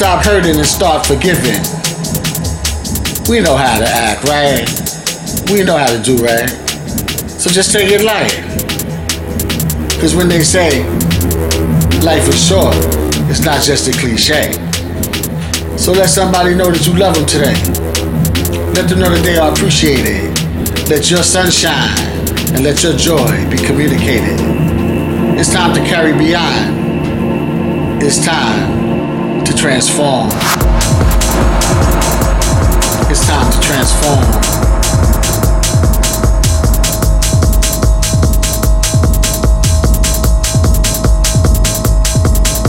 stop hurting and start forgiving. We know how to act, right? We know how to do right. So just take it light. Cause when they say life is short, it's not just a cliche. So let somebody know that you love them today. Let them know that they are appreciated. Let your sunshine and let your joy be communicated. It's time to carry beyond. It's time transform. It's time to transform.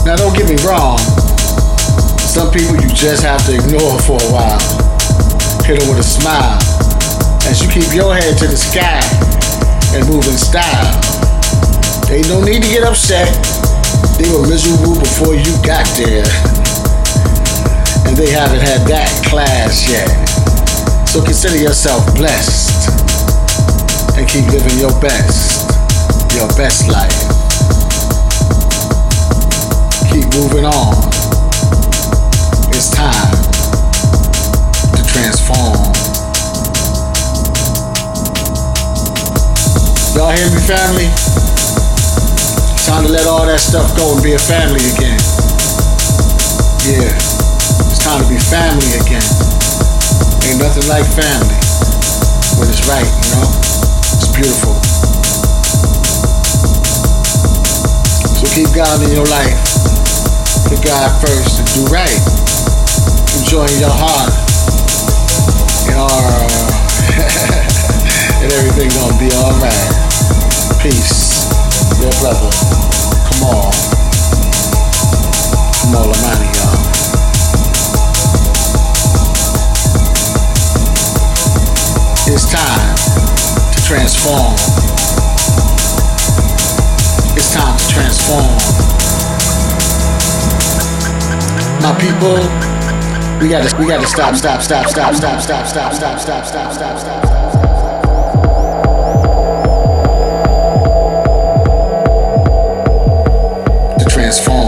Now don't get me wrong. Some people you just have to ignore for a while. Hit them with a smile. As you keep your head to the sky and move in style. They don't need to get upset. They were miserable before you got there. And they haven't had that class yet. So consider yourself blessed. And keep living your best. Your best life keep moving on. It's time to transform. Y'all hear me, family? Time to let all that stuff go and be a family again. Yeah, time to be family again. Ain't nothing like family when it's right, you know? It's beautiful. So keep God in your life put God first and do right. Enjoying your heart and our and everything gonna be alright. Peace. Your brother. Come on. Come on, Y'all. It's time to transform. It's time to transform my people, we gotta we gotta stop, stop, stop, stop, stop, stop, stop, stop, stop, stop, stop, stop. To. To transform.